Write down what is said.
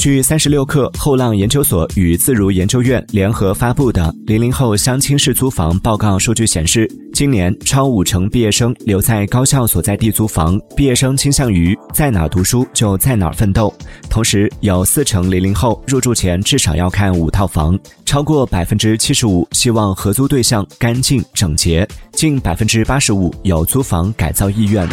据三十六氪后浪研究所与自如研究院联合发布的《零零后相亲式租房报告》数据显示，今年超五成毕业生留在高校所在地租房，毕业生倾向于在哪读书就在哪奋斗。同时，有四成零零后入住前至少要看五套房，超过百分之七十五希望合租对象干净整洁，近百分之八十五有租房改造意愿。